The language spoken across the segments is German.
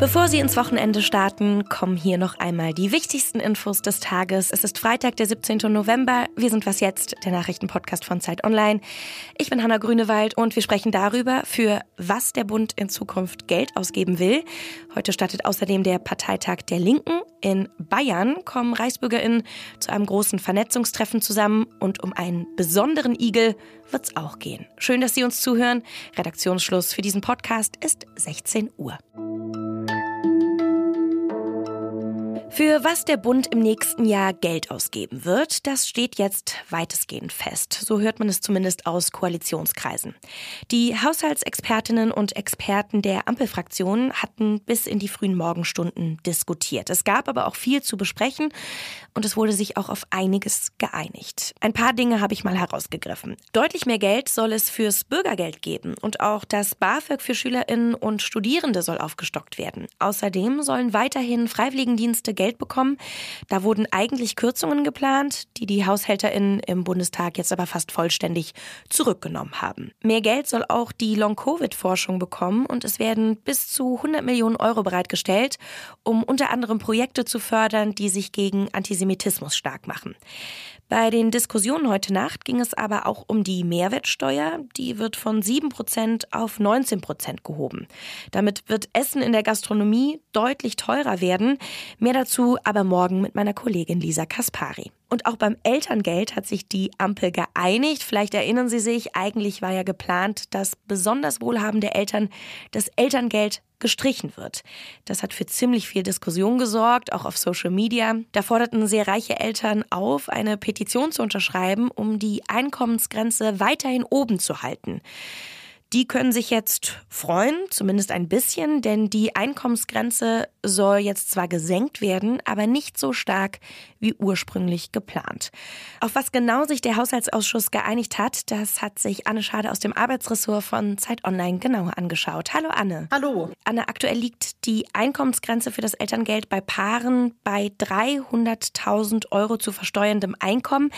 Bevor Sie ins Wochenende starten, kommen hier noch einmal die wichtigsten Infos des Tages. Es ist Freitag, der 17. November. Wir sind Was Jetzt, der Nachrichtenpodcast von Zeit Online. Ich bin Hanna Grünewald und wir sprechen darüber, für was der Bund in Zukunft Geld ausgeben will. Heute startet außerdem der Parteitag der Linken. In Bayern kommen ReichsbürgerInnen zu einem großen Vernetzungstreffen zusammen und um einen besonderen Igel wird es auch gehen. Schön, dass Sie uns zuhören. Redaktionsschluss für diesen Podcast ist 16 Uhr. Für was der Bund im nächsten Jahr Geld ausgeben wird, das steht jetzt weitestgehend fest. So hört man es zumindest aus Koalitionskreisen. Die Haushaltsexpertinnen und Experten der Ampelfraktionen hatten bis in die frühen Morgenstunden diskutiert. Es gab aber auch viel zu besprechen und es wurde sich auch auf einiges geeinigt. Ein paar Dinge habe ich mal herausgegriffen. Deutlich mehr Geld soll es fürs Bürgergeld geben und auch das BAföG für Schülerinnen und Studierende soll aufgestockt werden. Außerdem sollen weiterhin Freiwilligendienste Geld Geld bekommen. Da wurden eigentlich Kürzungen geplant, die die HaushälterInnen im Bundestag jetzt aber fast vollständig zurückgenommen haben. Mehr Geld soll auch die Long-Covid-Forschung bekommen und es werden bis zu 100 Millionen Euro bereitgestellt, um unter anderem Projekte zu fördern, die sich gegen Antisemitismus stark machen. Bei den Diskussionen heute Nacht ging es aber auch um die Mehrwertsteuer. Die wird von 7% auf 19% gehoben. Damit wird Essen in der Gastronomie deutlich teurer werden. Mehr dazu aber morgen mit meiner Kollegin Lisa Kaspari. Und auch beim Elterngeld hat sich die Ampel geeinigt. Vielleicht erinnern Sie sich, eigentlich war ja geplant, dass besonders wohlhabende Eltern das Elterngeld gestrichen wird. Das hat für ziemlich viel Diskussion gesorgt, auch auf Social Media. Da forderten sehr reiche Eltern auf, eine Petition zu unterschreiben, um die Einkommensgrenze weiterhin oben zu halten. Die können sich jetzt freuen, zumindest ein bisschen, denn die Einkommensgrenze soll jetzt zwar gesenkt werden, aber nicht so stark wie ursprünglich geplant. Auf was genau sich der Haushaltsausschuss geeinigt hat, das hat sich Anne Schade aus dem Arbeitsressort von Zeit Online genauer angeschaut. Hallo Anne. Hallo. Anne, aktuell liegt die Einkommensgrenze für das Elterngeld bei Paaren bei 300.000 Euro zu versteuerndem Einkommen.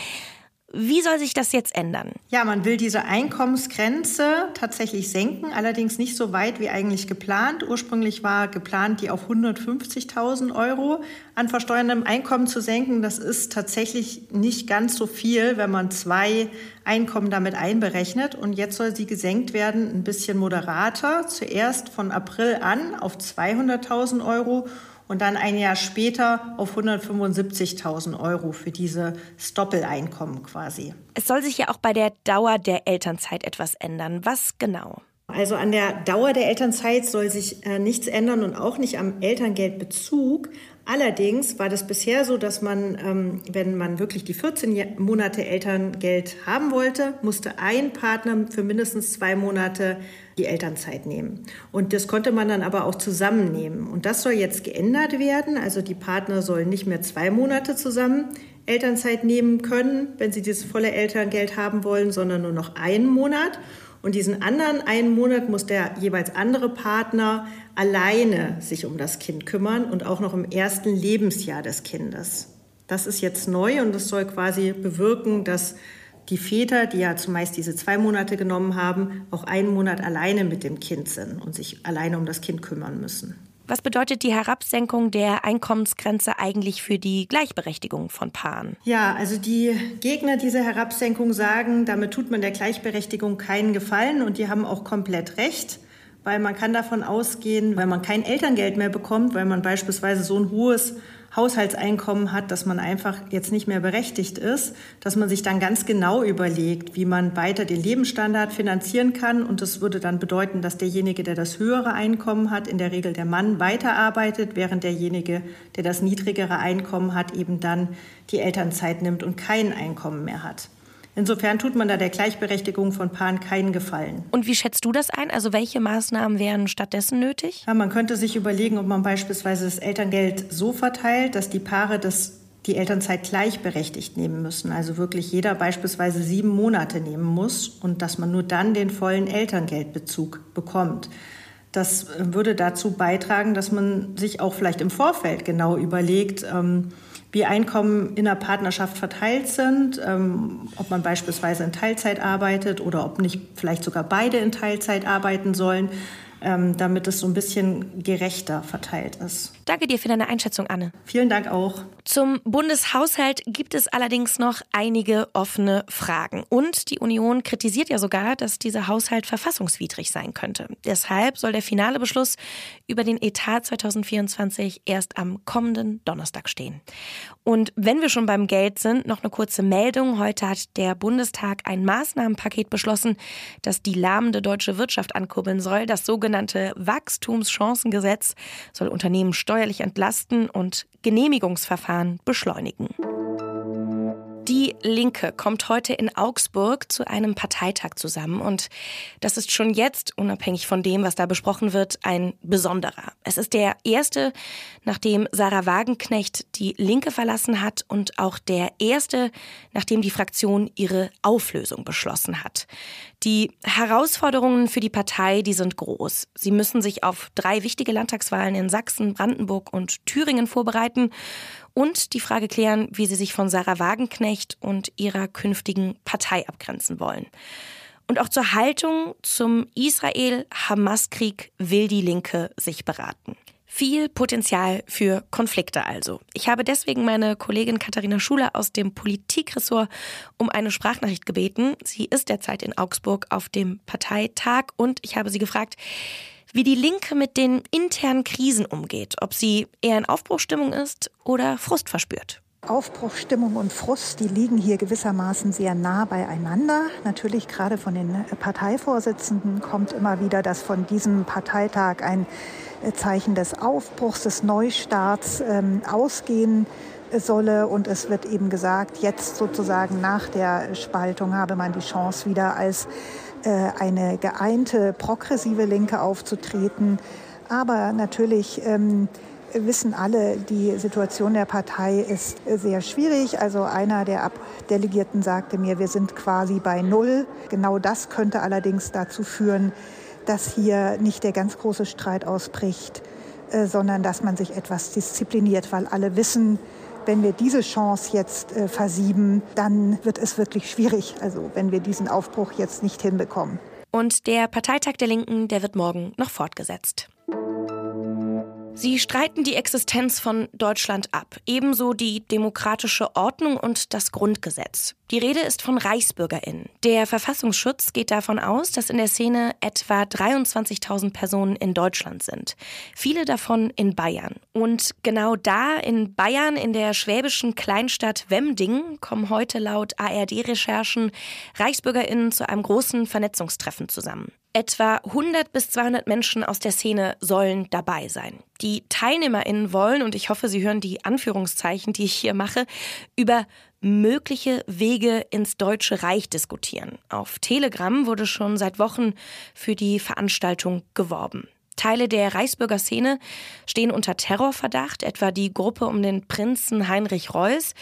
Wie soll sich das jetzt ändern? Ja, man will diese Einkommensgrenze tatsächlich senken, allerdings nicht so weit wie eigentlich geplant. Ursprünglich war geplant, die auf 150.000 Euro an versteuerndem Einkommen zu senken. Das ist tatsächlich nicht ganz so viel, wenn man zwei Einkommen damit einberechnet. Und jetzt soll sie gesenkt werden, ein bisschen moderater. Zuerst von April an auf 200.000 Euro und dann ein Jahr später auf 175.000 Euro für dieses Doppeleinkommen quasi. Es soll sich ja auch bei der Dauer der Elternzeit etwas ändern. Was genau? Also an der Dauer der Elternzeit soll sich äh, nichts ändern und auch nicht am Elterngeldbezug. Allerdings war das bisher so, dass man, ähm, wenn man wirklich die 14 Monate Elterngeld haben wollte, musste ein Partner für mindestens zwei Monate die Elternzeit nehmen. Und das konnte man dann aber auch zusammennehmen. Und das soll jetzt geändert werden. Also die Partner sollen nicht mehr zwei Monate zusammen Elternzeit nehmen können, wenn sie dieses volle Elterngeld haben wollen, sondern nur noch einen Monat. Und diesen anderen einen Monat muss der jeweils andere Partner alleine sich um das Kind kümmern und auch noch im ersten Lebensjahr des Kindes. Das ist jetzt neu und das soll quasi bewirken, dass die Väter, die ja zumeist diese zwei Monate genommen haben, auch einen Monat alleine mit dem Kind sind und sich alleine um das Kind kümmern müssen. Was bedeutet die Herabsenkung der Einkommensgrenze eigentlich für die Gleichberechtigung von Paaren? Ja, also die Gegner dieser Herabsenkung sagen, damit tut man der Gleichberechtigung keinen Gefallen und die haben auch komplett recht weil man kann davon ausgehen, wenn man kein Elterngeld mehr bekommt, weil man beispielsweise so ein hohes Haushaltseinkommen hat, dass man einfach jetzt nicht mehr berechtigt ist, dass man sich dann ganz genau überlegt, wie man weiter den Lebensstandard finanzieren kann. Und das würde dann bedeuten, dass derjenige, der das höhere Einkommen hat, in der Regel der Mann, weiterarbeitet, während derjenige, der das niedrigere Einkommen hat, eben dann die Elternzeit nimmt und kein Einkommen mehr hat. Insofern tut man da der Gleichberechtigung von Paaren keinen Gefallen. Und wie schätzt du das ein? Also welche Maßnahmen wären stattdessen nötig? Ja, man könnte sich überlegen, ob man beispielsweise das Elterngeld so verteilt, dass die Paare das die Elternzeit gleichberechtigt nehmen müssen. Also wirklich jeder beispielsweise sieben Monate nehmen muss und dass man nur dann den vollen Elterngeldbezug bekommt. Das würde dazu beitragen, dass man sich auch vielleicht im Vorfeld genau überlegt, ähm, wie Einkommen in der Partnerschaft verteilt sind, ähm, ob man beispielsweise in Teilzeit arbeitet oder ob nicht vielleicht sogar beide in Teilzeit arbeiten sollen. Ähm, damit es so ein bisschen gerechter verteilt ist. Danke dir für deine Einschätzung, Anne. Vielen Dank auch. Zum Bundeshaushalt gibt es allerdings noch einige offene Fragen. Und die Union kritisiert ja sogar, dass dieser Haushalt verfassungswidrig sein könnte. Deshalb soll der finale Beschluss über den Etat 2024 erst am kommenden Donnerstag stehen. Und wenn wir schon beim Geld sind, noch eine kurze Meldung. Heute hat der Bundestag ein Maßnahmenpaket beschlossen, das die lahmende deutsche Wirtschaft ankurbeln soll. Das sogenannte Wachstumschancengesetz soll Unternehmen steuerlich entlasten und Genehmigungsverfahren beschleunigen. Die Linke kommt heute in Augsburg zu einem Parteitag zusammen und das ist schon jetzt, unabhängig von dem, was da besprochen wird, ein besonderer. Es ist der erste, nachdem Sarah Wagenknecht die Linke verlassen hat und auch der erste, nachdem die Fraktion ihre Auflösung beschlossen hat. Die Herausforderungen für die Partei, die sind groß. Sie müssen sich auf drei wichtige Landtagswahlen in Sachsen, Brandenburg und Thüringen vorbereiten und die Frage klären, wie sie sich von Sarah Wagenknecht und ihrer künftigen Partei abgrenzen wollen. Und auch zur Haltung zum Israel-Hamas-Krieg will die Linke sich beraten. Viel Potenzial für Konflikte also. Ich habe deswegen meine Kollegin Katharina Schuler aus dem Politikressort um eine Sprachnachricht gebeten. Sie ist derzeit in Augsburg auf dem Parteitag und ich habe sie gefragt, wie die Linke mit den internen Krisen umgeht, ob sie eher in Aufbruchstimmung ist oder Frust verspürt. Aufbruchstimmung und Frust, die liegen hier gewissermaßen sehr nah beieinander. Natürlich gerade von den Parteivorsitzenden kommt immer wieder, dass von diesem Parteitag ein Zeichen des Aufbruchs, des Neustarts ähm, ausgehen solle. Und es wird eben gesagt, jetzt sozusagen nach der Spaltung habe man die Chance wieder als äh, eine geeinte progressive Linke aufzutreten. Aber natürlich ähm, wissen alle, die Situation der Partei ist sehr schwierig. Also einer der Abdelegierten sagte mir, wir sind quasi bei Null. Genau das könnte allerdings dazu führen, dass hier nicht der ganz große Streit ausbricht, äh, sondern dass man sich etwas diszipliniert, weil alle wissen, wenn wir diese Chance jetzt äh, versieben, dann wird es wirklich schwierig. Also wenn wir diesen Aufbruch jetzt nicht hinbekommen. Und der Parteitag der Linken, der wird morgen noch fortgesetzt. Sie streiten die Existenz von Deutschland ab, ebenso die demokratische Ordnung und das Grundgesetz. Die Rede ist von Reichsbürgerinnen. Der Verfassungsschutz geht davon aus, dass in der Szene etwa 23.000 Personen in Deutschland sind. Viele davon in Bayern. Und genau da in Bayern, in der schwäbischen Kleinstadt Wemding, kommen heute laut ARD-Recherchen Reichsbürgerinnen zu einem großen Vernetzungstreffen zusammen. Etwa 100 bis 200 Menschen aus der Szene sollen dabei sein. Die TeilnehmerInnen wollen, und ich hoffe, Sie hören die Anführungszeichen, die ich hier mache, über mögliche Wege ins Deutsche Reich diskutieren. Auf Telegram wurde schon seit Wochen für die Veranstaltung geworben. Teile der Reichsbürger Szene stehen unter Terrorverdacht, etwa die Gruppe um den Prinzen Heinrich Reuß.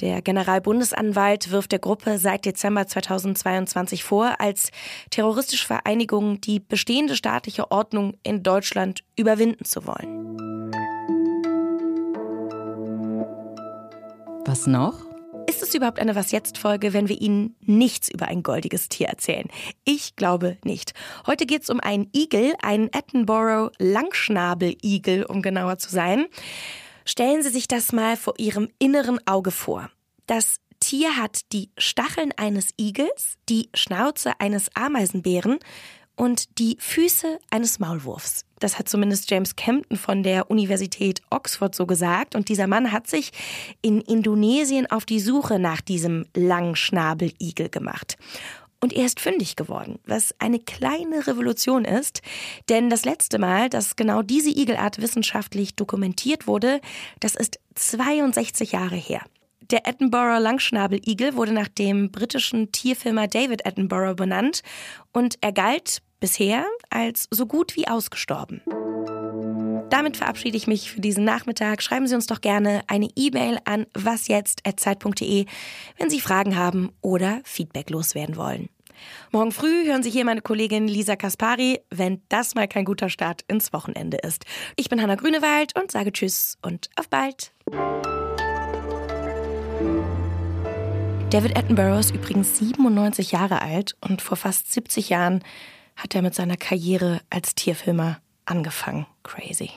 Der Generalbundesanwalt wirft der Gruppe seit Dezember 2022 vor, als terroristische Vereinigung die bestehende staatliche Ordnung in Deutschland überwinden zu wollen. Was noch? Ist es überhaupt eine Was jetzt Folge, wenn wir Ihnen nichts über ein goldiges Tier erzählen? Ich glaube nicht. Heute geht es um einen Igel, einen Edinburgh Langschnabeligel, um genauer zu sein. Stellen Sie sich das mal vor Ihrem inneren Auge vor. Das Tier hat die Stacheln eines Igels, die Schnauze eines Ameisenbären und die Füße eines Maulwurfs. Das hat zumindest James Campton von der Universität Oxford so gesagt. Und dieser Mann hat sich in Indonesien auf die Suche nach diesem Langschnabeligel gemacht. Und er ist fündig geworden, was eine kleine Revolution ist. Denn das letzte Mal, dass genau diese Igelart wissenschaftlich dokumentiert wurde, das ist 62 Jahre her. Der Edinburgh Langschnabeligel wurde nach dem britischen Tierfilmer David Attenborough benannt und er galt bisher als so gut wie ausgestorben. Damit verabschiede ich mich für diesen Nachmittag. Schreiben Sie uns doch gerne eine E-Mail an wasjetzt.zeit.de, wenn Sie Fragen haben oder Feedback loswerden wollen. Morgen früh hören Sie hier meine Kollegin Lisa Kaspari, wenn das mal kein guter Start ins Wochenende ist. Ich bin Hanna Grünewald und sage Tschüss und auf bald. David Attenborough ist übrigens 97 Jahre alt und vor fast 70 Jahren hat er mit seiner Karriere als Tierfilmer angefangen. Crazy.